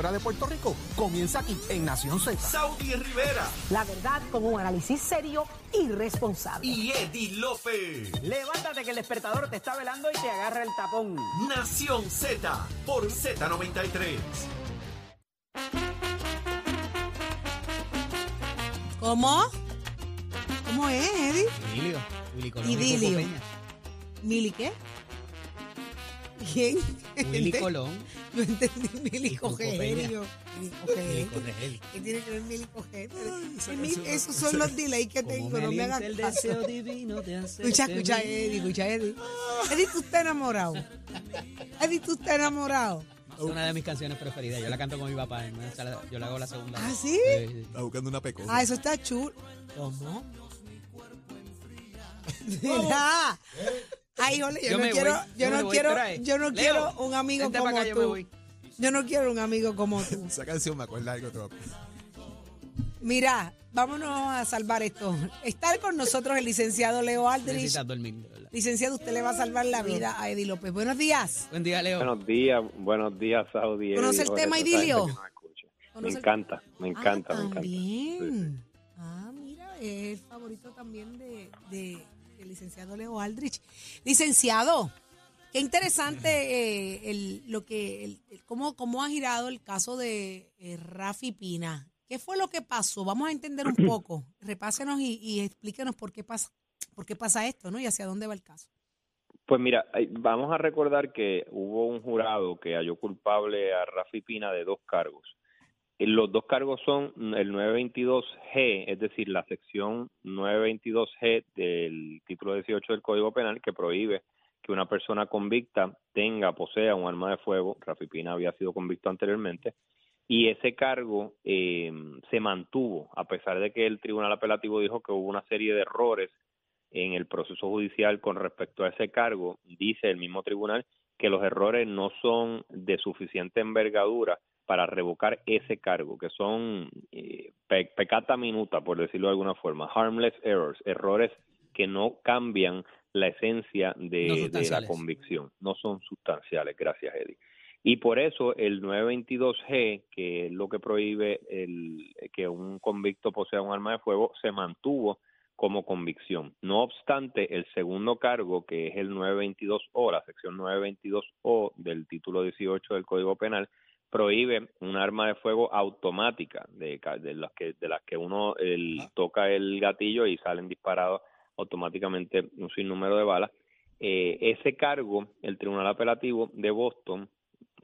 fuera de Puerto Rico comienza aquí en Nación Z. Saudi Rivera La verdad con un análisis serio y responsable. y Eddie Lofe. Levántate que el despertador te está velando y te agarra el tapón. Nación Z por Z93. ¿Cómo? ¿Cómo es, Eddie? Idilio. Idilio. ¿Mili qué? ¿Quién? Willy Colón No entendí, Mili Y Coco Coger. Peña. yo. ¿Qué tiene que ver Mili Coger? Mili, Esos son los delays que tengo, no me hagas el deseo divino de hacerte Escucha, escucha. Eddie, escucha, Eddie. Eddie, tú estás enamorado. Eddie, tú estás enamorado. Es una de mis canciones preferidas. Yo la canto con mi papá. Yo la hago la segunda. ¿Ah, vez. sí? sí. Está buscando una pecosa. Ah, eso está chulo. ¿Cómo? Mira. Ay, ole, yo, Yo no quiero, voy, yo yo no voy, quiero, yo no Leo, quiero un amigo como acá, yo tú. me voy. Yo no quiero un amigo como tú. Esa canción me acuerda algo. te voy a- Mira, vámonos a salvar esto. Estar con nosotros el licenciado Leo Aldrich. Dormir. Licenciado, usted le va a salvar la vida a Eddie López. Buenos días. Buen día, Leo. Buenos días, buenos días, Saudi. ¿Conoce el tema, Idilio? Me ¿Conoce el- encanta, me encanta, ah, me encanta. también. Ah, mira, es el favorito también de, de- del licenciado Leo Aldrich. Licenciado, qué interesante eh, el, lo que, el- el- cómo, cómo ha girado el caso de eh, Rafi Pina. ¿Qué fue lo que pasó? Vamos a entender un poco. Repásenos y, y explíquenos por qué pasa, por qué pasa esto, ¿no? Y hacia dónde va el caso. Pues mira, vamos a recordar que hubo un jurado que halló culpable a Rafi Pina de dos cargos. Eh, Los dos cargos son el 922G, es decir, la sección 922G del título 18 del Código Penal que prohíbe que una persona convicta tenga, posea un arma de fuego. Rafi Pina había sido convicto anteriormente. Y ese cargo eh, se mantuvo, a pesar de que el Tribunal Apelativo dijo que hubo una serie de errores en el proceso judicial con respecto a ese cargo, dice el mismo tribunal que los errores no son de suficiente envergadura para revocar ese cargo, que son eh, pe- pecata minuta, por decirlo de alguna forma, harmless errors, errores que no cambian la esencia No de, la convicción, no son sustanciales, gracias Eddie. Y por eso el 922G, que es lo que prohíbe el, que un convicto posea un arma de fuego, se mantuvo como convicción. No obstante, el segundo cargo, que es el 922O, la sección 922O del título 18 del Código Penal, prohíbe un arma de fuego automática, de, las que de las que uno el, toca el gatillo y salen disparados automáticamente un sinnúmero de balas. Eh, ese cargo, el Tribunal Apelativo de Boston,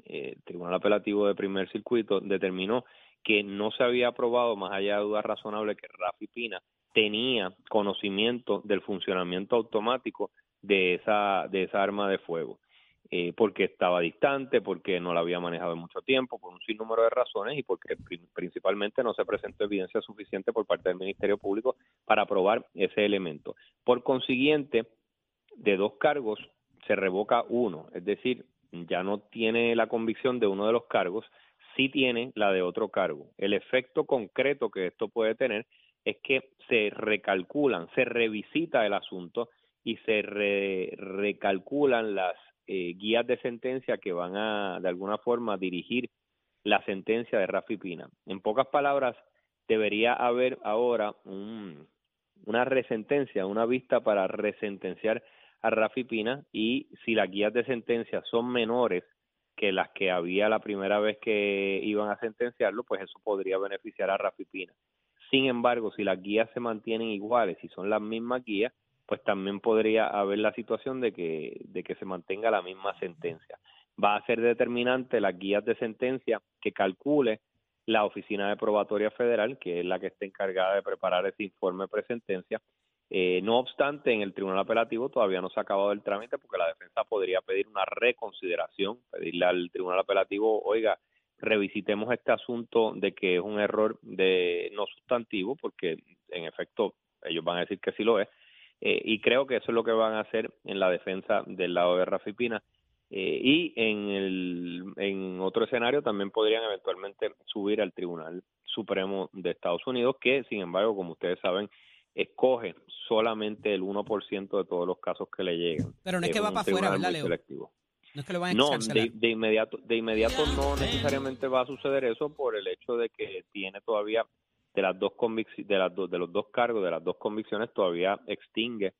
eh, el Tribunal Apelativo de Primer Circuito, determinó que no se había aprobado, más allá de dudas razonables, que Rafi Pina tenía conocimiento del funcionamiento automático de esa, de esa arma de fuego, eh, porque estaba distante, porque no la había manejado en mucho tiempo, por un sinnúmero de razones y porque pri- principalmente no se presentó evidencia suficiente por parte del Ministerio Público para aprobar ese elemento. Por consiguiente, de dos cargos se revoca uno, es decir, ya no tiene la convicción de uno de los cargos, sí tiene la de otro cargo. El efecto concreto que esto puede tener es que se recalculan, se revisita el asunto y se re- recalculan las eh, guías de sentencia que van a, de alguna forma, dirigir la sentencia de Rafi Pina. En pocas palabras, debería haber ahora un, una resentencia, una vista para resentenciar a Rafi Pina y si las guías de sentencia son menores que las que había la primera vez que iban a sentenciarlo, pues eso podría beneficiar a Rafi Pina. Sin embargo, si las guías se mantienen iguales, si son las mismas guías, pues también podría haber la situación de que, de que se mantenga la misma sentencia. Va a ser determinante las guías de sentencia que calcule la Oficina de Probatoria Federal, que es la que está encargada de preparar ese informe presentencia. Eh, no obstante, en el Tribunal Apelativo todavía no se ha acabado el trámite porque la defensa podría pedir una reconsideración, pedirle al Tribunal Apelativo, oiga, revisitemos este asunto de que es un error de no sustantivo, porque en efecto ellos van a decir que sí lo es, eh, y creo que eso es lo que van a hacer en la defensa del lado de Rafi Pina. Eh, y en, el, en otro escenario también podrían eventualmente subir al Tribunal Supremo de Estados Unidos, que sin embargo, como ustedes saben, escoge solamente el 1% de todos los casos que le llegan. Pero no es que va para afuera, ¿verdad, muy Leo? selectivo. No es que lo van a No, de, de inmediato, de inmediato no necesariamente va a suceder eso por el hecho de que tiene todavía de las dos convic- de las dos de los dos cargos, de las dos convicciones todavía extingue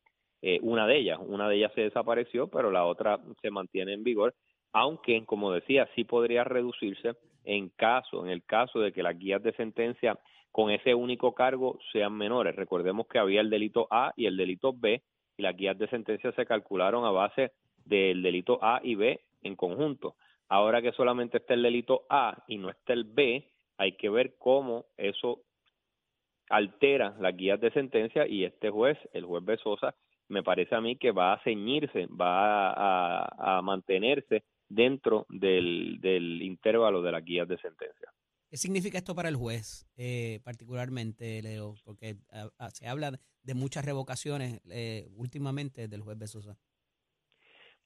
eh, una de ellas, una de ellas se desapareció, pero la otra se mantiene en vigor, aunque como decía, sí podría reducirse en caso, en el caso de que las guías de sentencia con ese único cargo sean menores. Recordemos que había el delito A y el delito B y las guías de sentencia se calcularon a base del delito A y B en conjunto. Ahora que solamente está el delito A y no está el B, hay que ver cómo eso altera las guías de sentencia y este juez, el juez Besosa, me parece a mí que va a ceñirse, va a, mantenerse dentro del, del intervalo de las guías de sentencia. ¿Qué significa esto para el juez, eh, particularmente, Leo? Porque ah, ah, se habla de muchas revocaciones eh, últimamente del juez Besosa.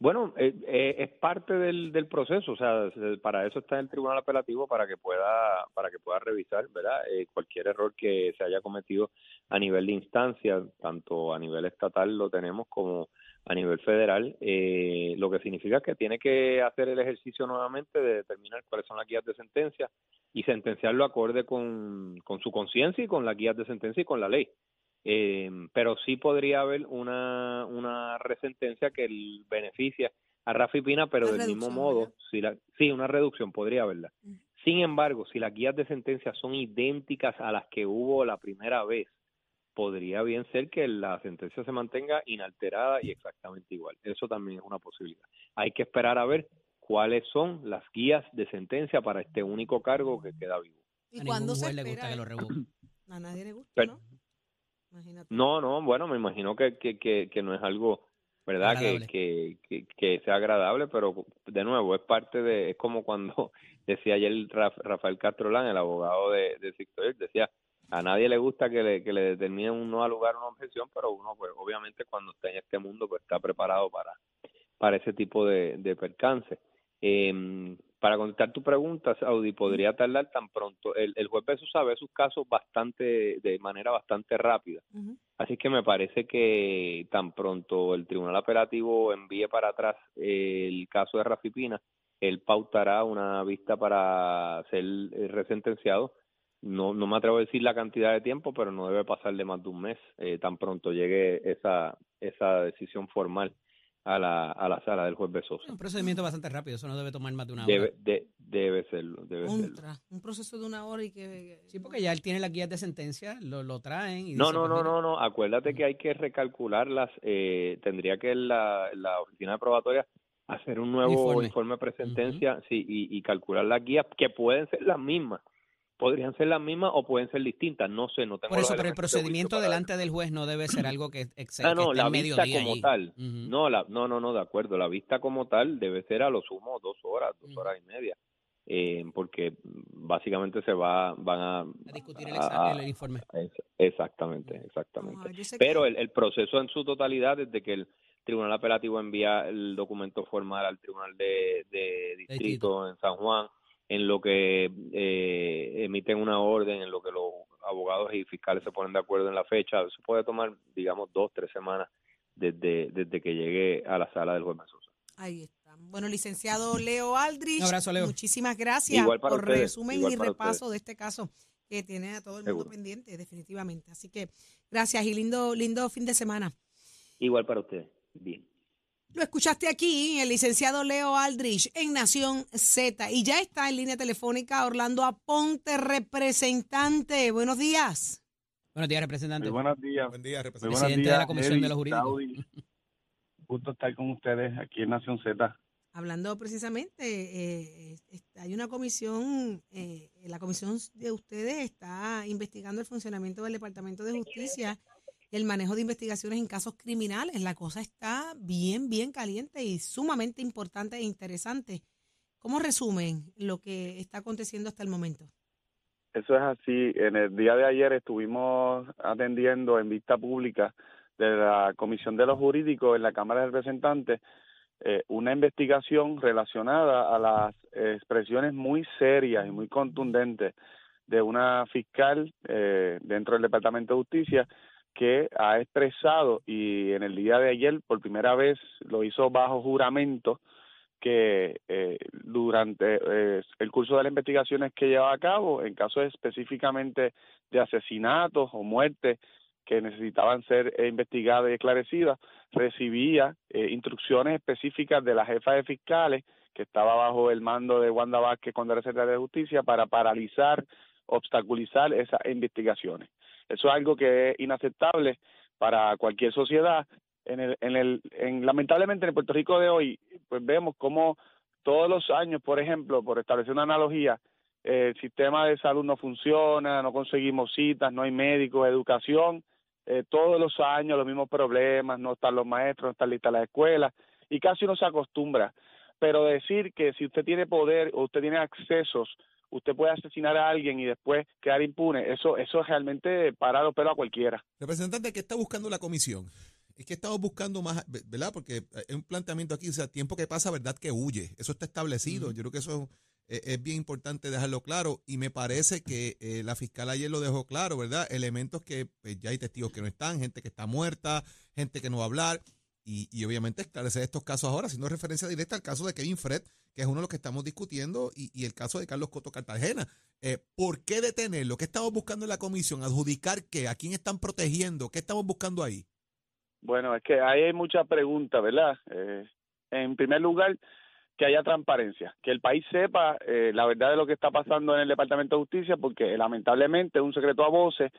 Bueno, eh, eh, es parte del, del proceso, o sea, se- para eso está el Tribunal Apelativo para que pueda para que pueda revisar, ¿verdad? Eh, cualquier error que se haya cometido a nivel de instancia, tanto a nivel estatal lo tenemos como a nivel federal, eh, lo que significa que tiene que hacer el ejercicio nuevamente de determinar cuáles son las guías de sentencia y sentenciarlo acorde con, con su conciencia y con las guías de sentencia y con la ley. Eh, pero sí podría haber una, una resentencia que el beneficia a Rafi Pina, pero Una del mismo modo, ¿verdad? si la, sí, una reducción podría haberla. Sin embargo, si las guías de sentencia son idénticas a las que hubo la primera vez, podría bien ser que la sentencia se mantenga inalterada y exactamente igual. Eso también es una posibilidad. Hay que esperar a ver cuáles son las guías de sentencia para este único cargo que queda vivo. ¿Y a cuándo se juez le espera? gusta que lo. A nadie le gusta, Pero- ¿no? Imagínate. No, no, bueno, me imagino que, que, que, que no es algo, ¿verdad? Que, que, que, que sea agradable, pero de nuevo, es parte de, es como cuando decía ayer Raf- Rafael Castrolán, el abogado de, de Sixto decía, a nadie le gusta que le, que le determinen un no al lugar una objeción, pero uno, pues obviamente cuando está en este mundo, pues está preparado para, para ese tipo de, de percance. Eh, para contestar tu pregunta, Saudi, podría tardar tan pronto. El, el juez Beso sabe sus casos bastante, de manera bastante rápida. Así que me parece que tan pronto el Tribunal Apelativo envíe para atrás el caso de Rafi Pina, él pautará una vista para ser eh, resentenciado. No, no me atrevo a decir la cantidad de tiempo, pero no debe pasar de más de un mes, eh, tan pronto llegue esa, esa decisión formal a la, a la sala del juez Besosa. Un procedimiento bastante rápido, eso no debe tomar más de una hora. Debe, de- debe serlo, debe serlo. Contra, un proceso de una hora y que... Sí, porque ya él tiene las guías de sentencia, lo, lo traen y No, dice, no, pues, no, no, no. Acuérdate que hay que recalcularlas. Eh, tendría que la, la oficina de probatoria hacer un nuevo Informe. informe, de presentencia sí, y, y calcular las guías que pueden ser las mismas. Podrían ser las mismas o pueden ser distintas. No sé, no tengo Por eso, pero el de procedimiento delante del juez no debe ser algo que, ex- Ah, no, la vista como allí. tal. No, la, no, no, no, de acuerdo. La vista como tal debe ser a lo sumo dos horas, dos horas y media. Eh, porque básicamente se va, van a... A discutir el, a- el informe. es- exactamente, exactamente. Ah, que- Pero el, el proceso en su totalidad, desde que el Tribunal Apelativo envía el documento formal al Tribunal de, de Distrito Distrito. en San Juan, en lo que eh, emiten una orden, en lo que los abogados y fiscales se ponen de acuerdo en la fecha, eso puede tomar, digamos, dos, tres semanas desde, desde que llegue a la sala del juez Mendoza. Ahí está. Bueno, licenciado Leo Aldrich. Un abrazo, Leo. Muchísimas gracias Igual para por ustedes, resumen igual y para repaso ustedes. de este caso que tiene a todo el mundo Seguro. pendiente, definitivamente. Así que gracias y lindo, lindo fin de semana. Igual para ustedes. Bien. Lo escuchaste aquí, el licenciado Leo Aldrich en Nación Z. Y ya está en línea telefónica Orlando Aponte, representante. Buenos días. Buenos días, representante. Muy buenos días. Buen día, representante. buenos Presidente de la Comisión Eddie, de los Jurídicos. Gusto estar con ustedes aquí en Nación Z. Hablando precisamente, eh, hay una comisión, eh, la comisión de ustedes está investigando el funcionamiento del Departamento de Justicia el manejo de investigaciones en casos criminales. La cosa está bien, bien caliente y sumamente importante e interesante. ¿Cómo resumen lo que está aconteciendo hasta el momento? Eso es así. En el día de ayer estuvimos atendiendo en vista pública de la Comisión de los Jurídicos en la Cámara de Representantes eh, una investigación relacionada a las expresiones muy serias y muy contundentes de una fiscal eh, dentro del Departamento de Justicia que ha expresado y en el día de ayer por primera vez lo hizo bajo juramento que eh, durante eh, el curso de las investigaciones que llevaba a cabo, en casos específicamente de asesinatos o muertes que necesitaban ser investigadas y esclarecidas, recibía eh, instrucciones específicas de la jefa de fiscales que estaba bajo el mando de Wanda Vázquez cuando era secretaria de Justicia para paralizar, obstaculizar esas investigaciones. Eso es algo que es inaceptable para cualquier sociedad. En el, en el, en, lamentablemente en Puerto Rico de hoy, pues vemos cómo todos los años, por ejemplo, por establecer una analogía, eh, el sistema de salud no funciona, no conseguimos citas, no hay médicos, educación, eh, todos los años los mismos problemas, no están los maestros, no están listas las escuelas, y casi uno se acostumbra. Pero decir que si usted tiene poder o usted tiene accesos, usted puede asesinar a alguien y después quedar impune, eso, eso es realmente parar los pelos a cualquiera. Representante, ¿qué está buscando la comisión? Es que estamos buscando más, ¿verdad? Porque es un planteamiento aquí, o sea, tiempo que pasa, ¿verdad? Que huye. Eso está establecido. Yo creo que eso es, es, bien importante dejarlo claro. Y me parece que eh, la fiscal ayer lo dejó claro, ¿verdad? Elementos que pues, ya hay testigos que no están, gente que está muerta, gente que no va a hablar. Y, obviamente esclarecer estos casos ahora, haciendo referencia directa al caso de Kevin Fred, que es uno de los que estamos discutiendo, y, y el caso de Carlos Coto Cartagena. Eh, ¿Por qué detenerlo? ¿Qué estamos buscando en la comisión? ¿Adjudicar qué? ¿A quién están protegiendo? ¿Qué estamos buscando ahí? Bueno, es que ahí hay muchas preguntas, ¿verdad? Eh, en primer lugar, que haya transparencia, que el país sepa eh, la verdad de lo que está pasando en el Departamento de Justicia, porque lamentablemente es un secreto a voces.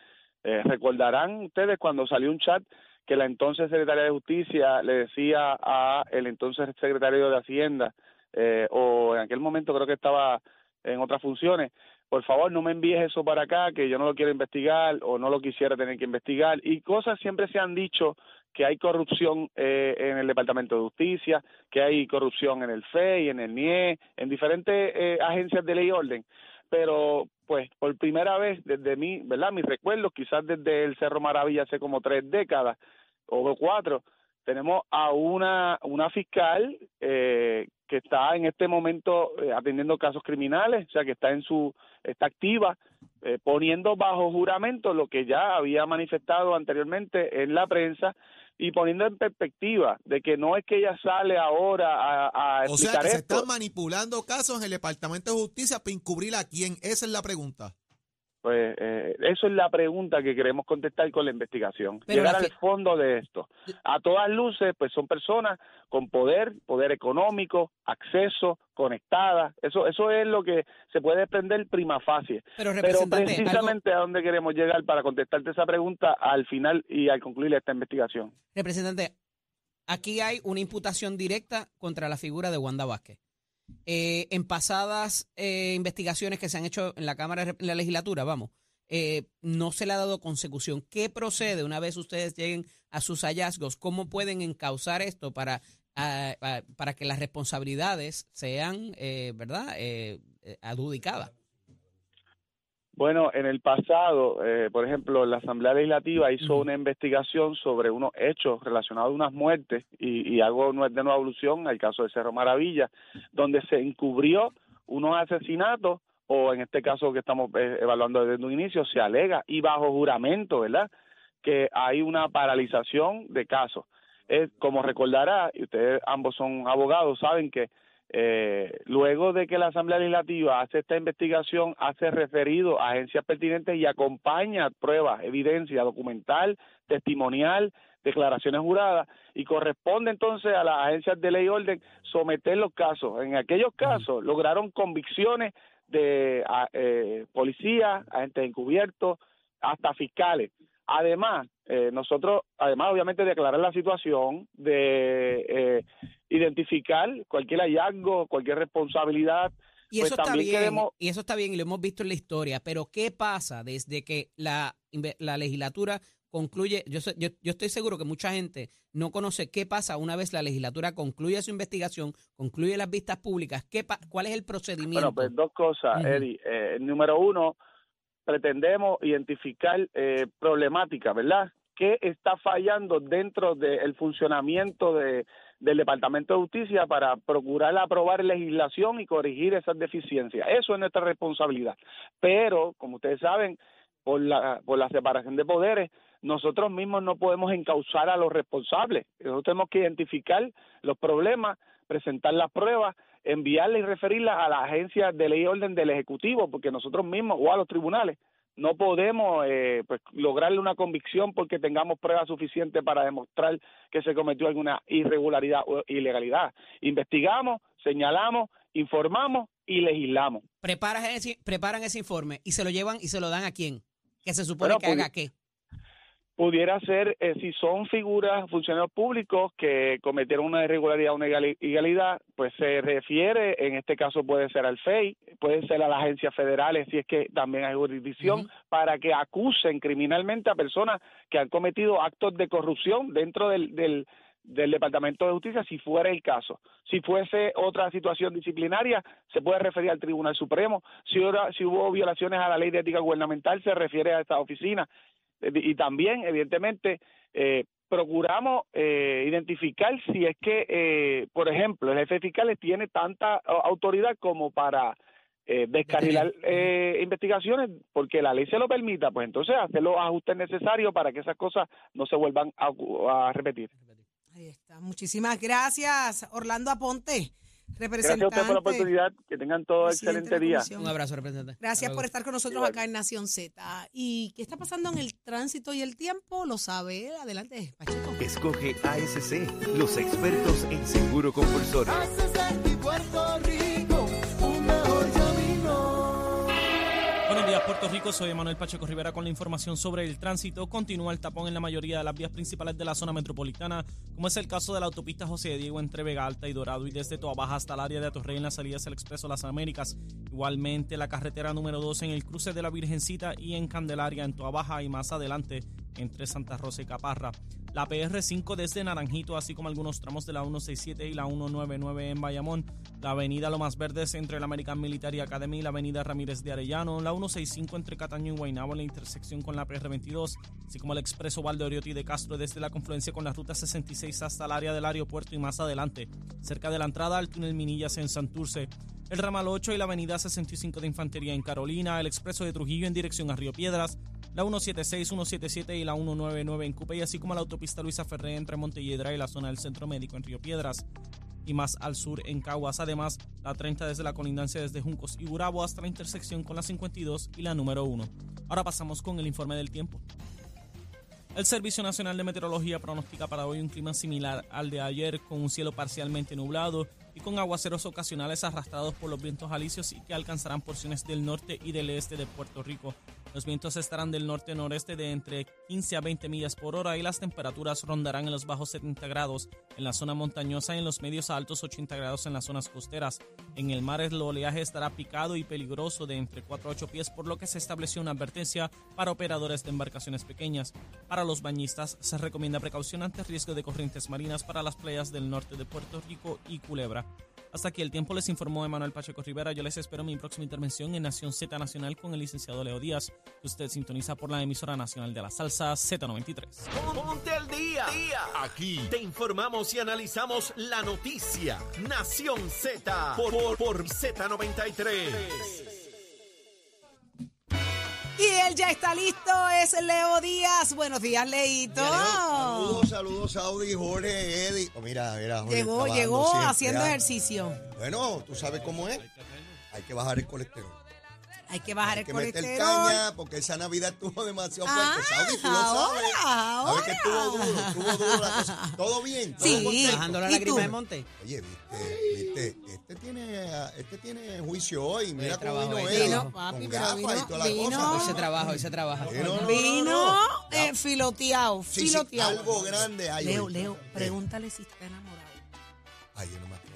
Eh, recordarán ustedes cuando salió un chat que la entonces secretaria de Justicia le decía a el entonces secretario de Hacienda, eh, o en aquel momento creo que estaba en otras funciones, por favor no me envíes eso para acá, que yo no lo quiero investigar o no lo quisiera tener que investigar. Y cosas siempre se han dicho que hay corrupción eh, en el Departamento de Justicia, que hay corrupción en el FEI, en el NIE, en diferentes eh, agencias de ley y orden. Pero, pues, por primera vez desde mí, ¿verdad? Mis recuerdos, quizás desde el Cerro Maravilla hace como tres décadas o cuatro, tenemos a una, una fiscal eh, que está en este momento eh, atendiendo casos criminales, o sea, que está en su, está activa, eh, poniendo bajo juramento lo que ya había manifestado anteriormente en la prensa y poniendo en perspectiva de que no es que ella sale ahora a, a o sea, que se están manipulando casos en el Departamento de Justicia para encubrir a quién, esa es la pregunta. Pues eh, eso es la pregunta que queremos contestar con la investigación, Pero llegar la al fondo de esto. A todas luces, pues son personas con poder, poder económico, acceso, conectadas. Eso eso es lo que se puede desprender prima facie. Pero, Pero precisamente a dónde queremos llegar para contestarte esa pregunta al final y al concluir esta investigación. Representante, aquí hay una imputación directa contra la figura de Wanda Vázquez. Eh, en pasadas eh, investigaciones que se han hecho en la Cámara, en la legislatura, vamos, eh, no se le ha dado consecución. ¿Qué procede una vez ustedes lleguen a sus hallazgos? ¿Cómo pueden encauzar esto para, para que las responsabilidades sean, eh, ¿verdad?, eh, eh, adjudicadas. Bueno, en el pasado, eh, por ejemplo, la Asamblea Legislativa hizo una investigación sobre unos hechos relacionados a unas muertes y, y hago de nueva alusión al caso de Cerro Maravilla, donde se encubrió unos asesinatos o en este caso que estamos eh, evaluando desde un inicio, se alega y bajo juramento, ¿verdad?, que hay una paralización de casos. Eh, como recordará, y ustedes ambos son abogados, saben que eh, luego de que la Asamblea Legislativa hace esta investigación, hace referido a agencias pertinentes y acompaña pruebas, evidencia documental, testimonial, declaraciones juradas, y corresponde entonces a las agencias de ley y orden someter los casos. En aquellos casos lograron convicciones de eh, policías, agentes encubiertos, hasta fiscales. Además, eh, nosotros, además obviamente de aclarar la situación, de eh, identificar cualquier hallazgo, cualquier responsabilidad, Y pues eso está bien, queremos- y eso está bien, y lo hemos visto en la historia, pero ¿qué pasa desde que la, la legislatura concluye? Yo, yo, yo estoy seguro que mucha gente no conoce qué pasa una vez la legislatura concluye su investigación, concluye las vistas públicas, ¿qué pa- ¿cuál es el procedimiento? Bueno, pues dos cosas. Eddie. Eh, número uno, pretendemos identificar eh, problemáticas, ¿verdad? ¿Qué está fallando dentro del funcionamiento de, del Departamento de Justicia para procurar aprobar legislación y corregir esas deficiencias? Eso es nuestra responsabilidad. Pero, como ustedes saben, por la, por la separación de poderes, nosotros mismos no podemos encauzar a los responsables. Nosotros tenemos que identificar los problemas, presentar las pruebas, enviarlas y referirlas a la agencia de ley y orden del Ejecutivo, porque nosotros mismos o a los tribunales no podemos eh, pues, lograrle una convicción porque tengamos pruebas suficientes para demostrar que se cometió alguna irregularidad o ilegalidad. Investigamos, señalamos, informamos y legislamos. Preparan ese, preparan ese informe y se lo llevan y se lo dan a quién. Que se supone Bueno, que pues, haga qué. Pudiera ser eh, si son figuras, funcionarios públicos que cometieron una irregularidad o una ilegali- ilegalidad, pues se refiere, en este caso puede ser al FEI, puede ser a las agencias federales si es que también hay jurisdicción, para que acusen criminalmente a personas que han cometido actos de corrupción dentro del, del, del Departamento de Justicia, si fuera el caso. Si fuese otra situación disciplinaria, se puede referir al Tribunal Supremo. Si, hubo- si hubo violaciones a la ley de ética gubernamental, se refiere a esta oficina y también, evidentemente, eh, procuramos eh, identificar si es que, eh, por ejemplo, el jefe de fiscales tiene tanta au- autoridad como para eh, descarrilar eh, investigaciones, porque la ley se lo permita, pues entonces hacer los ajustes necesarios para que esas cosas no se vuelvan a, a repetir. Ahí está. Muchísimas gracias, Orlando Aponte, Gracias a representante. ustedes por la oportunidad, que tengan todo presidente excelente día. Un abrazo, representante. Gracias Hasta por luego. estar con nosotros acá en Nación Z. ¿Y qué está pasando en el tránsito y el tiempo? Lo sabe. Adelante, Pacheco. Escoge ASC, los expertos en seguro compulsorio. Puerto Rico. Soy Manuel Pacheco Rivera con la información sobre el tránsito. Continúa el tapón en la mayoría de las vías principales de la zona metropolitana, como es el caso de la autopista José Diego entre Vega Alta y Dorado y desde Toa Baja hasta el área de Atorrey en las salidas del Expreso Las Américas. Igualmente la carretera número 2 en el cruce de la Virgencita y en Candelaria en Toa Baja y más adelante entre Santa Rosa y Caparra. La PR5 desde Naranjito, así como algunos tramos de la 167 y la 199 en Bayamón. La avenida Lomas Verdes entre la American Military Academy y la avenida Ramírez de Arellano. La 165 entre Cataño y Guaynabo en la intersección con la PR22. Así como el expreso Valdeoriotti de Castro desde la confluencia con la ruta 66 hasta el área del aeropuerto y más adelante. Cerca de la entrada al túnel Minillas en Santurce. El ramal 8 y la avenida 65 de Infantería en Carolina. El expreso de Trujillo en dirección a Río Piedras la 176, 177 y la 199 en Cupey, así como la autopista Luisa Ferré entre Montelledra y la zona del Centro Médico en Río Piedras y más al sur en Caguas. Además, la 30 desde la colindancia desde Juncos y Gurabo hasta la intersección con la 52 y la número 1. Ahora pasamos con el informe del tiempo. El Servicio Nacional de Meteorología pronostica para hoy un clima similar al de ayer, con un cielo parcialmente nublado y con aguaceros ocasionales arrastrados por los vientos alisios y que alcanzarán porciones del norte y del este de Puerto Rico. Los vientos estarán del norte-noreste de entre 15 a 20 millas por hora y las temperaturas rondarán en los bajos 70 grados en la zona montañosa y en los medios a altos 80 grados en las zonas costeras. En el mar el oleaje estará picado y peligroso de entre 4 a 8 pies, por lo que se estableció una advertencia para operadores de embarcaciones pequeñas. Para los bañistas se recomienda precaución ante riesgo de corrientes marinas para las playas del norte de Puerto Rico y Culebra. Hasta aquí el tiempo les informó Emanuel Pacheco Rivera. Yo les espero mi próxima intervención en Nación Z Nacional con el licenciado Leo Díaz, usted sintoniza por la emisora nacional de la salsa Z93. Ponte al día. Aquí te informamos y analizamos la noticia. Nación Z por, por, por Z93. Y él ya está listo, es Leo Díaz. Buenos días, Leito. Saludos, saludos, Audi, Jorge, Eddie. Oh, mira, mira, Jorge, Llegó, llegó siempre, haciendo ah. ejercicio. Bueno, tú sabes cómo es. Hay que bajar el colesterol. Hay que bajar Hay el que meter colesterol. caña porque esa Navidad estuvo demasiado Ah, fuerte. Saudi, tú lo ahora, sabes. Que estuvo duro, estuvo duro la cosa. ¿Todo bien? ¿Todo Sí. Bajando la ¿Y lágrima tú? de monte. Oye, viste, viste, este tiene, este tiene juicio hoy. Mira cómo trabajo, vino él. trabajo. Vino, papi, con gafas vino- y toda la vino- cosa. Hoy se trabaja, hoy se trabaja. Sí, no, no, no, Vino no. eh, filoteado, Sí, sí, filoteado. algo grande hay Leo, hoy. Leo, Eh. pregúntale si está enamorado. Ay, yo no me.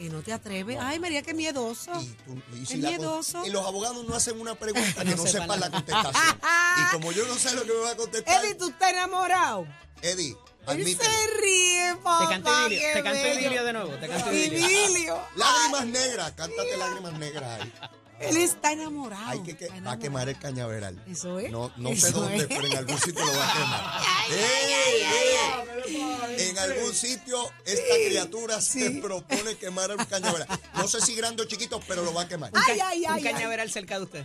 Que no te atreves. No. Ay, María, qué miedoso. Y, tú- y si la y los abogados no hacen una pregunta que No no sepan la- la contestación. y como yo no sé lo que me va a contestar, Eddie, ¿tú estás enamorado? Eddie, Él admítelo. se ríe, papá. Te canto Idilio, te canto. Idilio de nuevo, te canto. Idilio. Lágrimas negras, cántate lágrimas negras ahí. Él está enamorado. Hay que, que va a quemar el cañaveral. Eso es. No, no Eso sé dónde, es. pero en algún sitio lo va a quemar. ¡Ey, ey! En algún sitio esta criatura se propone quemar el cañaveral. No sé si grande o chiquito, pero lo va a quemar. Ay, ay, Un ay, ay. cañaveral cerca de usted.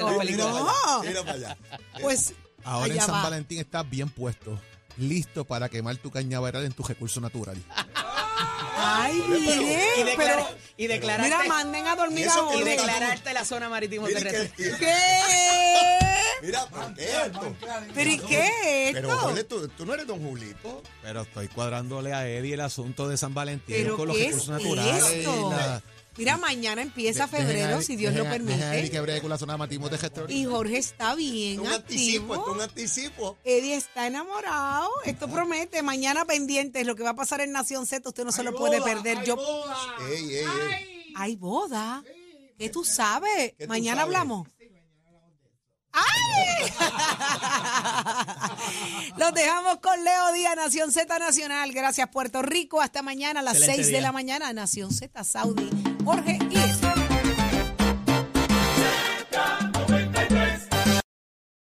Oh, Mira no. para allá, mira para allá. Pues Ahora en San va. Valentín estás bien puesto, listo para quemar tu cañaveral en tu recurso natural. Ay, Pero- bien, y, declara- pero... y declararte, Mira, manden a dormir a y declararte la zona marítimo terrestre. que- ¿Qué? Mira, ¿por qué esto? ¿Pero y qué es Pero, esto? Jorge, tú, tú no eres don Julito. Pero estoy cuadrándole a Eddie el asunto de San Valentín ¿Pero con los qué es recursos naturales. esto? y la- Mira, mañana empieza febrero, si Dios lo permite. que bregue con la zona de matismo de gestor. Y Jorge está Es bien un anticipo, esto es activo. un anticipo. Eddie está enamorado. Esto promete. Mañana pendientes. Lo que va a pasar en Nación Z, usted no se lo puede perder. Yo. Ey, ey, ey. Hay boda. ¿Qué tú sabes? ¿Qué tú Mañana sabes? hablamos. ¡Ay! Los dejamos con Leo Díaz, Nación Z Nacional. Gracias, Puerto Rico. Hasta mañana a las Excelente 6 de la mañana, Nación Z Saudi. Jorge y